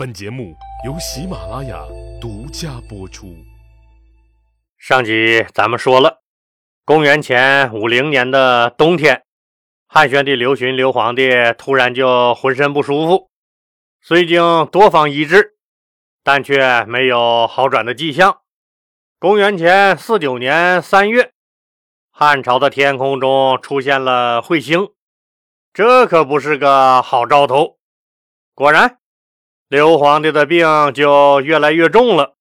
本节目由喜马拉雅独家播出。上集咱们说了，公元前五零年的冬天，汉宣帝刘询刘皇帝突然就浑身不舒服，虽经多方医治，但却没有好转的迹象。公元前四九年三月，汉朝的天空中出现了彗星，这可不是个好兆头。果然。刘皇帝的病就越来越重了，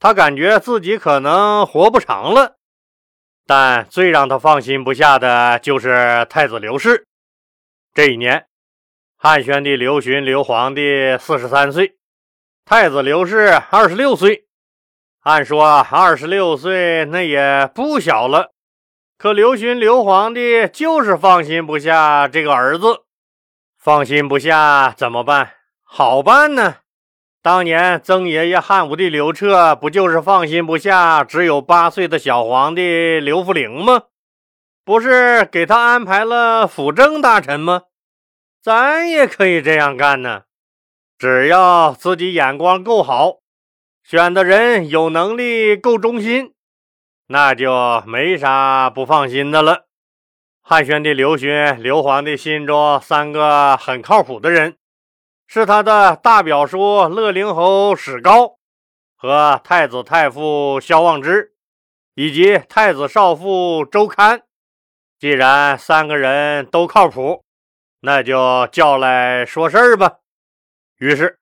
他感觉自己可能活不长了。但最让他放心不下的就是太子刘氏。这一年，汉宣帝刘询刘皇帝四十三岁，太子刘氏二十六岁。按说二十六岁那也不小了，可刘询刘皇帝就是放心不下这个儿子，放心不下怎么办？好办呢，当年曾爷爷汉武帝刘彻不就是放心不下只有八岁的小皇帝刘弗陵吗？不是给他安排了辅政大臣吗？咱也可以这样干呢，只要自己眼光够好，选的人有能力、够忠心，那就没啥不放心的了。汉宣帝刘询刘皇帝心中三个很靠谱的人。是他的大表叔乐陵侯史高和太子太傅萧望之，以及太子少傅周堪。既然三个人都靠谱，那就叫来说事儿吧。于是，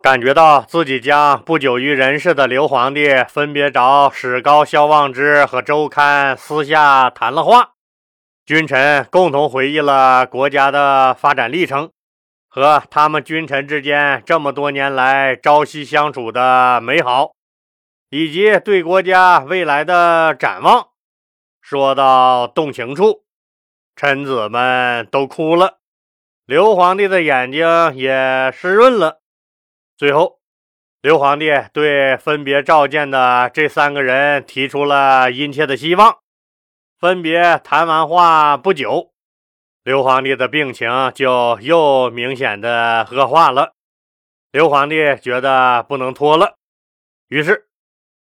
感觉到自己将不久于人世的刘皇帝分别找史高、萧望之和周堪私下谈了话，君臣共同回忆了国家的发展历程。和他们君臣之间这么多年来朝夕相处的美好，以及对国家未来的展望，说到动情处，臣子们都哭了，刘皇帝的眼睛也湿润了。最后，刘皇帝对分别召见的这三个人提出了殷切的希望。分别谈完话不久。刘皇帝的病情就又明显的恶化了。刘皇帝觉得不能拖了，于是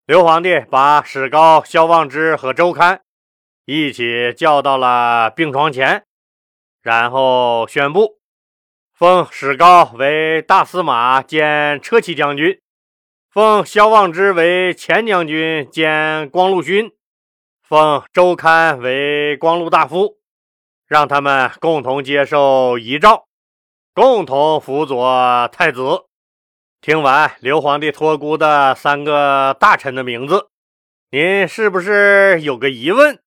刘皇帝把史高、萧望之和周堪一起叫到了病床前，然后宣布封史高为大司马兼车骑将军，封萧望之为前将军兼光禄勋，封周堪为光禄大夫。让他们共同接受遗诏，共同辅佐太子。听完刘皇帝托孤的三个大臣的名字，您是不是有个疑问？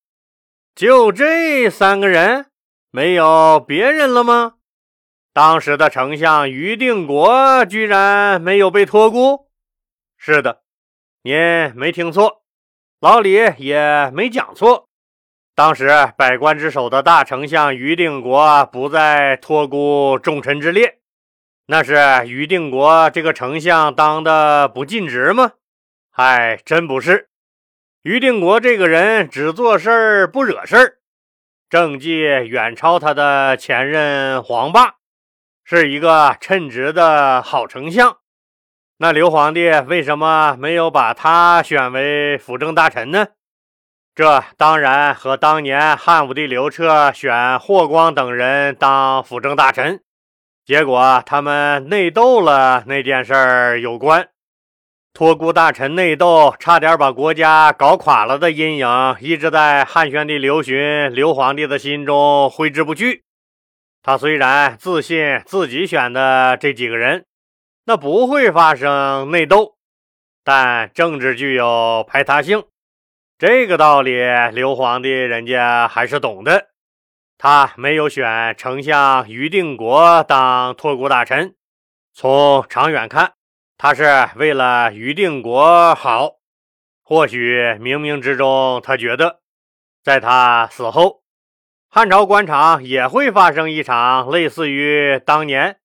就这三个人，没有别人了吗？当时的丞相于定国居然没有被托孤？是的，您没听错，老李也没讲错。当时百官之首的大丞相于定国不在托孤重臣之列，那是于定国这个丞相当的不尽职吗？哎真不是。于定国这个人只做事儿不惹事儿，政绩远超他的前任黄霸，是一个称职的好丞相。那刘皇帝为什么没有把他选为辅政大臣呢？这当然和当年汉武帝刘彻选霍光等人当辅政大臣，结果他们内斗了那件事儿有关。托孤大臣内斗，差点把国家搞垮了。的阴影，一直在汉宣帝刘询刘皇帝的心中挥之不去。他虽然自信自己选的这几个人，那不会发生内斗，但政治具有排他性。这个道理，刘皇帝人家还是懂的。他没有选丞相于定国当托孤大臣，从长远看，他是为了于定国好。或许冥冥之中，他觉得，在他死后，汉朝官场也会发生一场类似于当年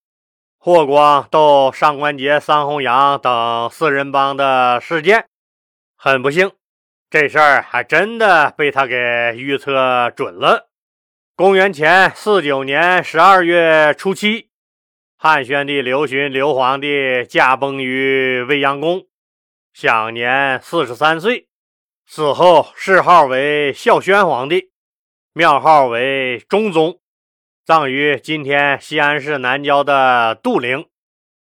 霍光斗上官桀、桑弘羊等四人帮的事件。很不幸。这事儿还真的被他给预测准了。公元前四九年十二月初七，汉宣帝刘询刘皇帝驾崩于未央宫，享年四十三岁。死后谥号为孝宣皇帝，庙号为中宗，葬于今天西安市南郊的杜陵。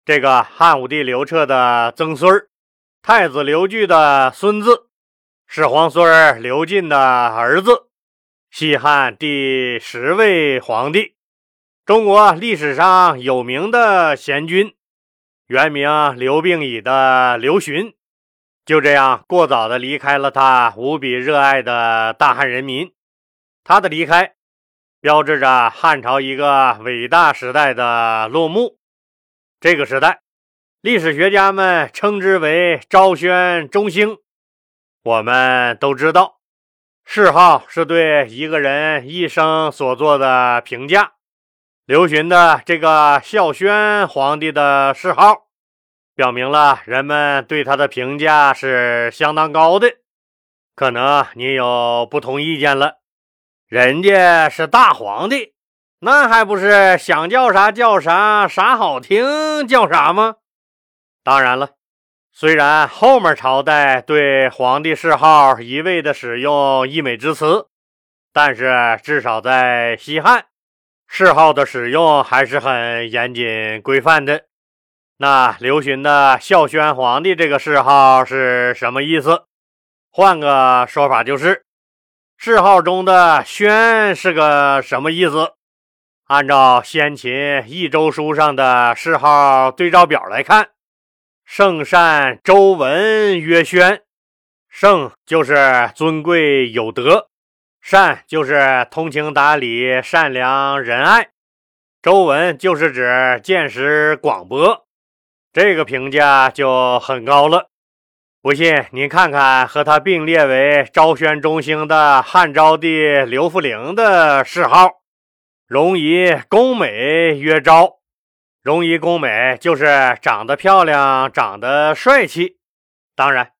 这个汉武帝刘彻的曾孙儿，太子刘据的孙子，始皇孙刘进的儿子，西汉第十位皇帝，中国历史上有名的贤君，原名刘病已的刘询，就这样过早的离开了他无比热爱的大汉人民。他的离开，标志着汉朝一个伟大时代的落幕。这个时代，历史学家们称之为昭宣中兴。我们都知道，谥号是对一个人一生所做的评价。刘询的这个孝宣皇帝的谥号，表明了人们对他的评价是相当高的。可能你有不同意见了，人家是大皇帝。那还不是想叫啥叫啥，啥好听叫啥吗？当然了，虽然后面朝代对皇帝谥号一味的使用溢美之词，但是至少在西汉，谥号的使用还是很严谨规范的。那刘询的孝宣皇帝这个谥号是什么意思？换个说法就是，谥号中的“宣”是个什么意思？按照先秦益州书上的谥号对照表来看，圣善周文曰宣，圣就是尊贵有德，善就是通情达理、善良仁爱，周文就是指见识广博，这个评价就很高了。不信您看看和他并列为昭宣中兴的汉昭帝刘弗陵的谥号。容仪恭美曰昭，容仪宫美就是长得漂亮，长得帅气。当然，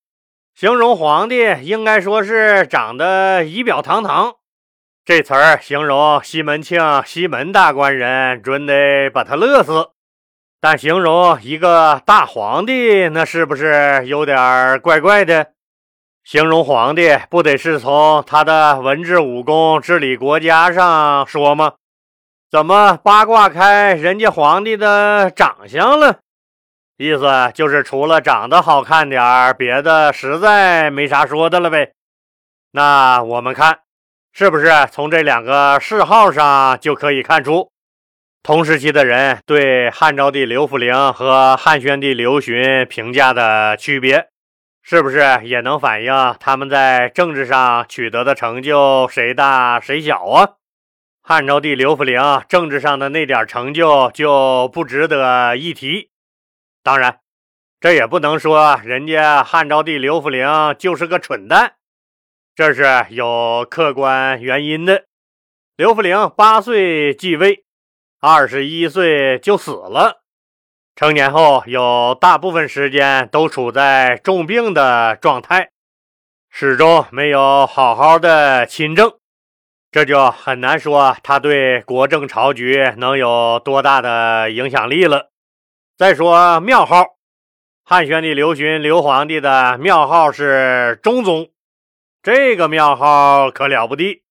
形容皇帝应该说是长得仪表堂堂。这词儿形容西门庆西门大官人，准得把他乐死。但形容一个大皇帝，那是不是有点怪怪的？形容皇帝不得是从他的文治武功、治理国家上说吗？怎么八卦开人家皇帝的长相了？意思就是除了长得好看点儿，别的实在没啥说的了呗。那我们看，是不是从这两个谥号上就可以看出，同时期的人对汉昭帝刘弗陵和汉宣帝刘询评价的区别？是不是也能反映他们在政治上取得的成就谁大谁小啊？汉昭帝刘弗陵政治上的那点成就就不值得一提。当然，这也不能说人家汉昭帝刘弗陵就是个蠢蛋，这是有客观原因的。刘弗陵八岁继位，二十一岁就死了。成年后有大部分时间都处在重病的状态，始终没有好好的亲政。这就很难说他对国政朝局能有多大的影响力了。再说庙号，汉宣帝刘询刘皇帝的庙号是中宗，这个庙号可了不得。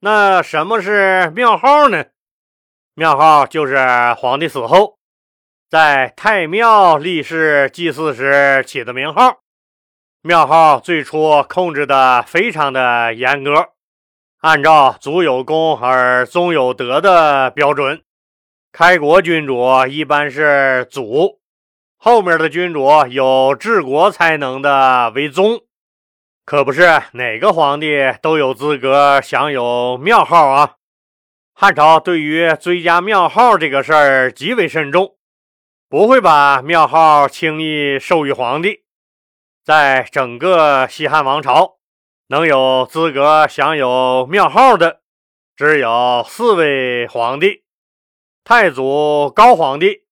那什么是庙号呢？庙号就是皇帝死后在太庙立誓祭祀时起的名号。庙号最初控制的非常的严格。按照祖有功而宗有德的标准，开国君主一般是祖，后面的君主有治国才能的为宗，可不是哪个皇帝都有资格享有庙号啊。汉朝对于追加庙号这个事儿极为慎重，不会把庙号轻易授予皇帝，在整个西汉王朝。能有资格享有庙号的，只有四位皇帝：太祖高皇帝、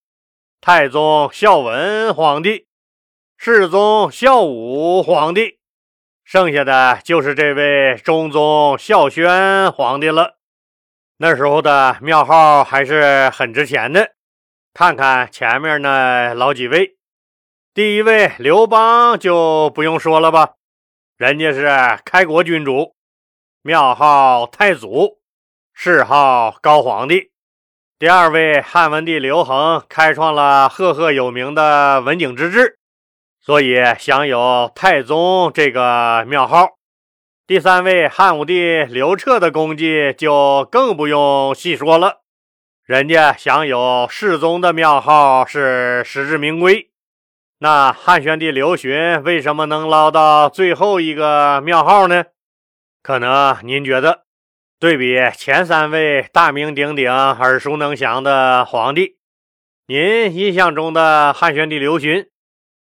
太宗孝文皇帝、世宗孝武皇帝，剩下的就是这位中宗孝宣皇帝了。那时候的庙号还是很值钱的，看看前面那老几位，第一位刘邦就不用说了吧，人家是开国君主，庙号太祖，谥号高皇帝。第二位汉文帝刘恒开创了赫赫有名的文景之治，所以享有太宗这个庙号。第三位汉武帝刘彻的功绩就更不用细说了，人家享有世宗的庙号是实至名归。那汉宣帝刘询为什么能捞到最后一个庙号呢？可能您觉得。对比前三位大名鼎鼎、耳熟能详的皇帝，您印象中的汉宣帝刘询，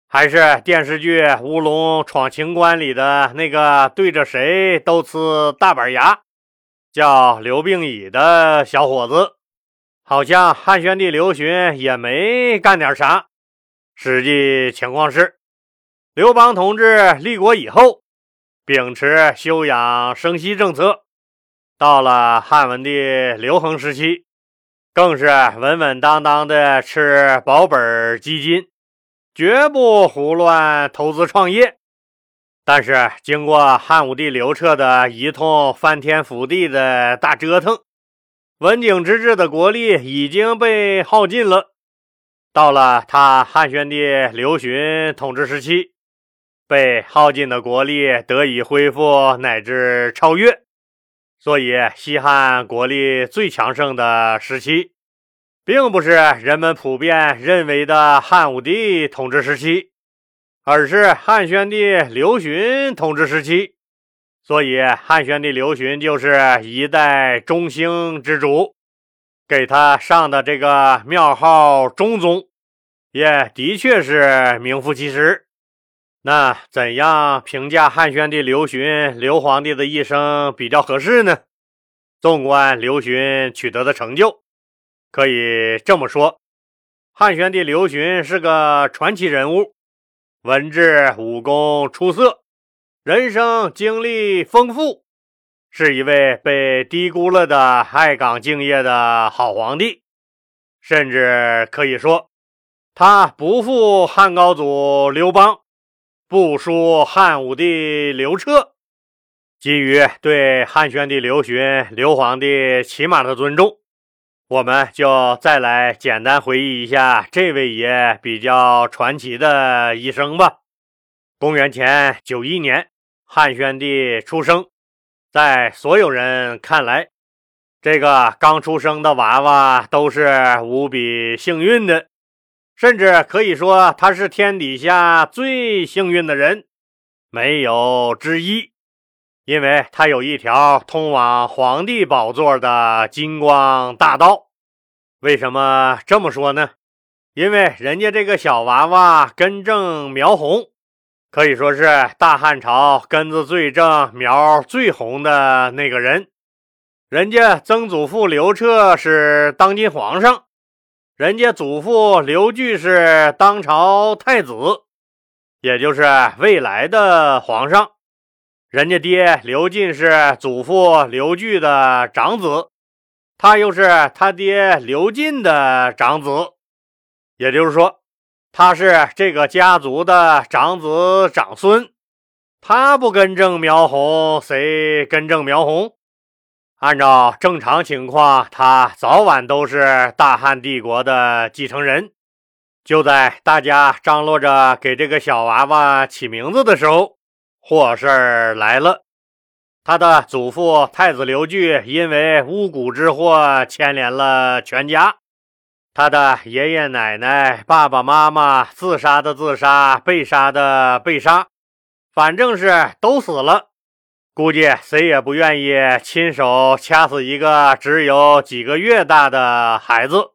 还是电视剧《乌龙闯情关》里的那个对着谁都呲大板牙、叫刘病已的小伙子？好像汉宣帝刘询也没干点啥。实际情况是，刘邦同志立国以后，秉持休养生息政策。到了汉文帝刘恒时期，更是稳稳当当的吃保本基金，绝不胡乱投资创业。但是，经过汉武帝刘彻的一通翻天覆地的大折腾，文景之治的国力已经被耗尽了。到了他汉宣帝刘询统治时期，被耗尽的国力得以恢复乃至超越。所以，西汉国力最强盛的时期，并不是人们普遍认为的汉武帝统治时期，而是汉宣帝刘询统治时期。所以，汉宣帝刘询就是一代中兴之主，给他上的这个庙号“中宗”，也的确是名副其实。那怎样评价汉宣帝刘询刘皇帝的一生比较合适呢？纵观刘询取得的成就，可以这么说：汉宣帝刘询是个传奇人物，文治武功出色，人生经历丰富，是一位被低估了的爱岗敬业的好皇帝，甚至可以说，他不负汉高祖刘邦。不输汉武帝刘彻，基于对汉宣帝刘询刘皇帝起码的尊重，我们就再来简单回忆一下这位爷比较传奇的一生吧。公元前九一年，汉宣帝出生，在所有人看来，这个刚出生的娃娃都是无比幸运的。甚至可以说，他是天底下最幸运的人，没有之一，因为他有一条通往皇帝宝座的金光大道。为什么这么说呢？因为人家这个小娃娃根正苗红，可以说是大汉朝根子最正、苗最红的那个人。人家曾祖父刘彻是当今皇上。人家祖父刘据是当朝太子，也就是未来的皇上。人家爹刘进是祖父刘据的长子，他又是他爹刘进的长子。也就是说，他是这个家族的长子长孙。他不根正苗红，谁根正苗红？按照正常情况，他早晚都是大汉帝国的继承人。就在大家张罗着给这个小娃娃起名字的时候，祸事儿来了。他的祖父太子刘据因为巫蛊之祸牵连了全家，他的爷爷奶奶、爸爸妈妈自杀的自杀，被杀的被杀，反正是都死了。估计谁也不愿意亲手掐死一个只有几个月大的孩子，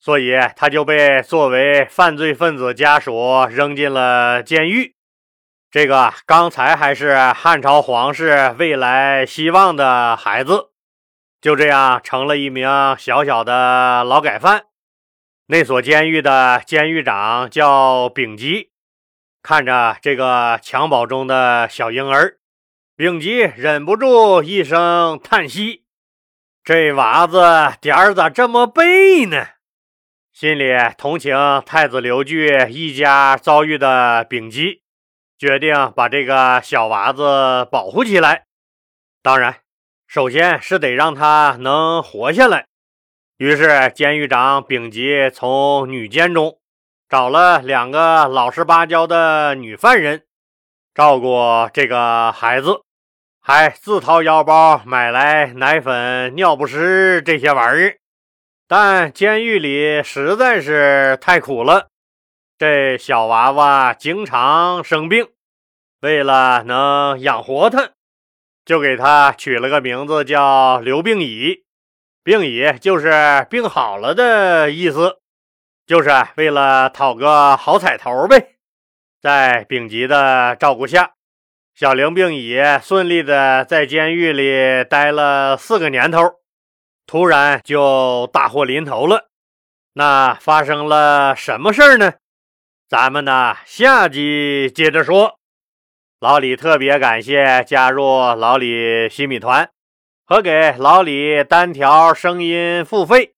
所以他就被作为犯罪分子家属扔进了监狱。这个刚才还是汉朝皇室未来希望的孩子，就这样成了一名小小的劳改犯。那所监狱的监狱长叫丙吉，看着这个襁褓中的小婴儿。丙吉忍不住一声叹息：“这娃子点儿咋这么背呢？”心里同情太子刘据一家遭遇的丙吉，决定把这个小娃子保护起来。当然，首先是得让他能活下来。于是，监狱长丙吉从女监中找了两个老实巴交的女犯人，照顾这个孩子，还自掏腰包买来奶粉、尿不湿这些玩意儿。但监狱里实在是太苦了，这小娃娃经常生病，为了能养活他，就给他取了个名字叫刘病已。病已就是病好了的意思，就是为了讨个好彩头呗。在丙吉的照顾下，小玲病已顺利的在监狱里待了四个年头。突然就大祸临头了，那发生了什么事儿呢？咱们呢下集接着说。老李特别感谢加入老李新米团和给老李单条声音付费，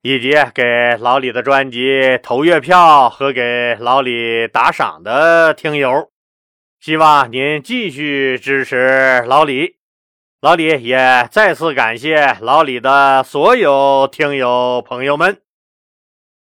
以及给老李的专辑投月票和给老李打赏的听友，希望您继续支持老李。老李也再次感谢老李的所有听友朋友们。